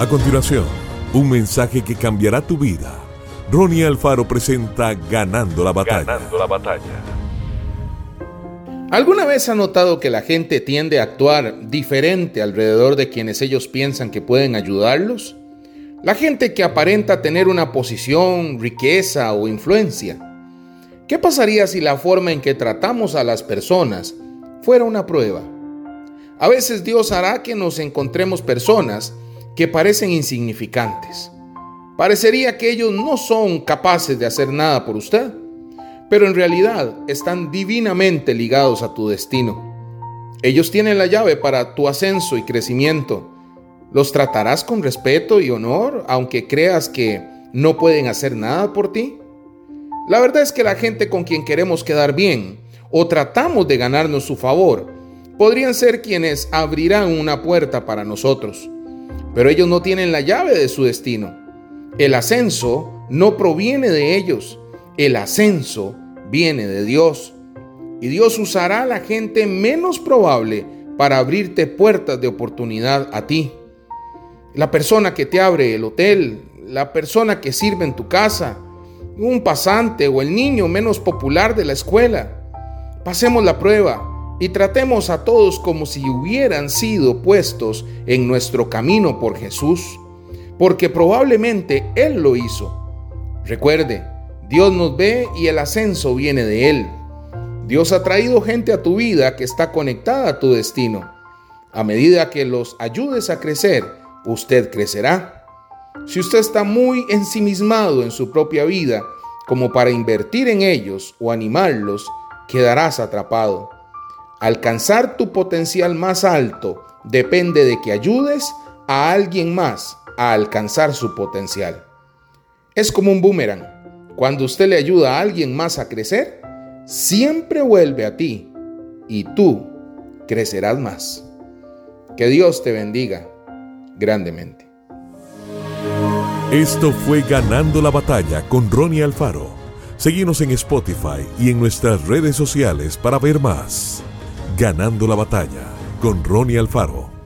A continuación, un mensaje que cambiará tu vida. Ronnie Alfaro presenta Ganando la batalla. Ganando la batalla. ¿Alguna vez ha notado que la gente tiende a actuar diferente alrededor de quienes ellos piensan que pueden ayudarlos? La gente que aparenta tener una posición, riqueza o influencia. ¿Qué pasaría si la forma en que tratamos a las personas fuera una prueba? A veces Dios hará que nos encontremos personas que parecen insignificantes. Parecería que ellos no son capaces de hacer nada por usted, pero en realidad están divinamente ligados a tu destino. Ellos tienen la llave para tu ascenso y crecimiento. ¿Los tratarás con respeto y honor aunque creas que no pueden hacer nada por ti? La verdad es que la gente con quien queremos quedar bien o tratamos de ganarnos su favor podrían ser quienes abrirán una puerta para nosotros pero ellos no tienen la llave de su destino. El ascenso no proviene de ellos, el ascenso viene de Dios. Y Dios usará a la gente menos probable para abrirte puertas de oportunidad a ti. La persona que te abre el hotel, la persona que sirve en tu casa, un pasante o el niño menos popular de la escuela. Pasemos la prueba y tratemos a todos como si hubieran sido puestos en nuestro camino por Jesús, porque probablemente Él lo hizo. Recuerde, Dios nos ve y el ascenso viene de Él. Dios ha traído gente a tu vida que está conectada a tu destino. A medida que los ayudes a crecer, usted crecerá. Si usted está muy ensimismado en su propia vida como para invertir en ellos o animarlos, quedarás atrapado. Alcanzar tu potencial más alto depende de que ayudes a alguien más a alcanzar su potencial. Es como un boomerang. Cuando usted le ayuda a alguien más a crecer, siempre vuelve a ti y tú crecerás más. Que Dios te bendiga grandemente. Esto fue Ganando la Batalla con Ronnie Alfaro. Seguimos en Spotify y en nuestras redes sociales para ver más. Ganando la batalla con Ronnie Alfaro.